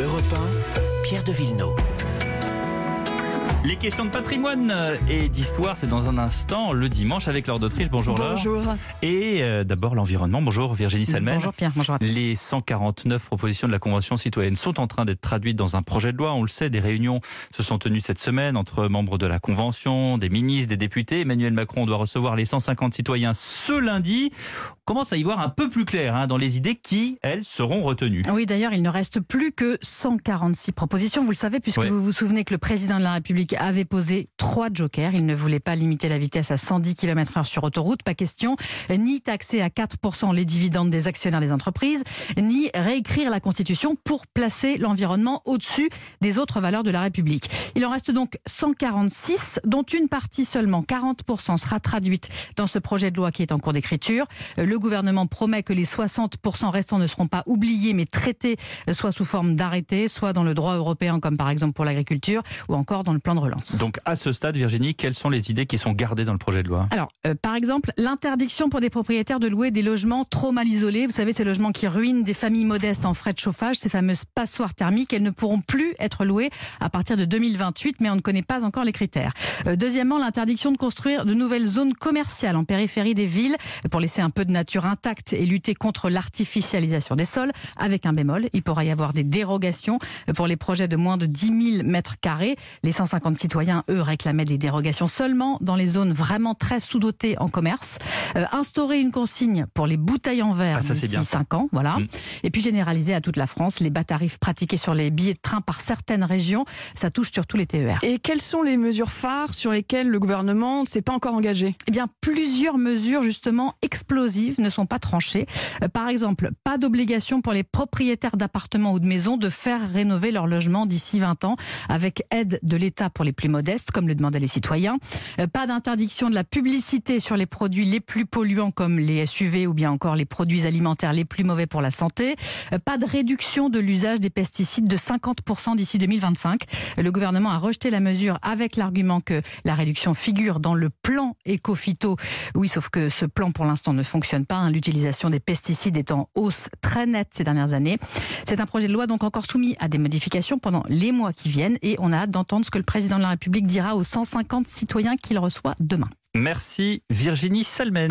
Europe 1, Pierre de Villeneuve. Les questions de patrimoine et d'histoire, c'est dans un instant, le dimanche, avec Laure d'Autriche. Bonjour Laure. Bonjour. Et euh, d'abord l'environnement. Bonjour Virginie Salmen. Bonjour Pierre, bonjour à tous. Les 149 propositions de la Convention citoyenne sont en train d'être traduites dans un projet de loi. On le sait, des réunions se sont tenues cette semaine entre membres de la Convention, des ministres, des députés. Emmanuel Macron doit recevoir les 150 citoyens ce lundi. Commence à y voir un peu plus clair hein, dans les idées qui, elles, seront retenues. Oui, d'ailleurs, il ne reste plus que 146 propositions. Vous le savez, puisque Ouais. vous vous souvenez que le président de la République avait posé trois jokers. Il ne voulait pas limiter la vitesse à 110 km/h sur autoroute, pas question, ni taxer à 4% les dividendes des actionnaires des entreprises, ni réécrire la Constitution pour placer l'environnement au-dessus des autres valeurs de la République. Il en reste donc 146, dont une partie seulement, 40%, sera traduite dans ce projet de loi qui est en cours d'écriture. Le gouvernement promet que les 60% restants ne seront pas oubliés mais traités euh, soit sous forme d'arrêté, soit dans le droit européen comme par exemple pour l'agriculture ou encore dans le plan de relance. Donc à ce stade, Virginie, quelles sont les idées qui sont gardées dans le projet de loi? Alors, euh, par exemple, l'interdiction pour des propriétaires de louer des logements trop mal isolés. Vous savez, ces logements qui ruinent des familles modestes en frais de chauffage, ces fameuses passoires thermiques, elles ne pourront plus être louées à partir de 2028, mais on ne connaît pas encore les critères. Euh, deuxièmement, l'interdiction de construire de nouvelles zones commerciales en périphérie des villes pour laisser un peu de nature intacte et lutter contre l'artificialisation des sols. Avec un bémol, il pourra y avoir des dérogations pour les projets de moins de 10 000 mètres carrés. Les 150 citoyens, eux, réclamaient des dérogations seulement dans les zones vraiment très sous-dotées en commerce. Euh, instaurer une consigne pour les bouteilles en verre Ah, d'ici bien. 5 ans, voilà. Mm. Et puis généraliser à toute la France les bas tarifs pratiqués sur les billets de train par certaines régions. Ça touche surtout les TER. Et quelles sont les mesures phares sur lesquelles le gouvernement ne s'est pas encore engagé? Eh bien, plusieurs mesures justement explosives ne sont pas tranchées. Euh, Par exemple, pas d'obligation pour les propriétaires d'appartements ou de maisons de faire rénover leur logement d'ici 20 ans, avec aide de l'État pour les plus modestes, comme le demandaient les citoyens. Euh, Pas d'interdiction de la publicité sur les produits les plus polluants, comme les SUV ou bien encore les produits alimentaires les plus mauvais pour la santé. Euh, Pas de réduction de l'usage des pesticides de 50% d'ici 2025. Le gouvernement a rejeté la mesure avec l'argument que la réduction figure dans le plan éco-phyto. Oui, sauf que ce plan pour l'instant ne fonctionne hein. L'utilisation des pesticides est en hausse très nette ces dernières années. C'est un projet de loi donc encore soumis à des modifications pendant les mois qui viennent et on a hâte d'entendre ce que le président de la République dira aux 150 citoyens qu'il reçoit demain. Merci Virginie Salmen.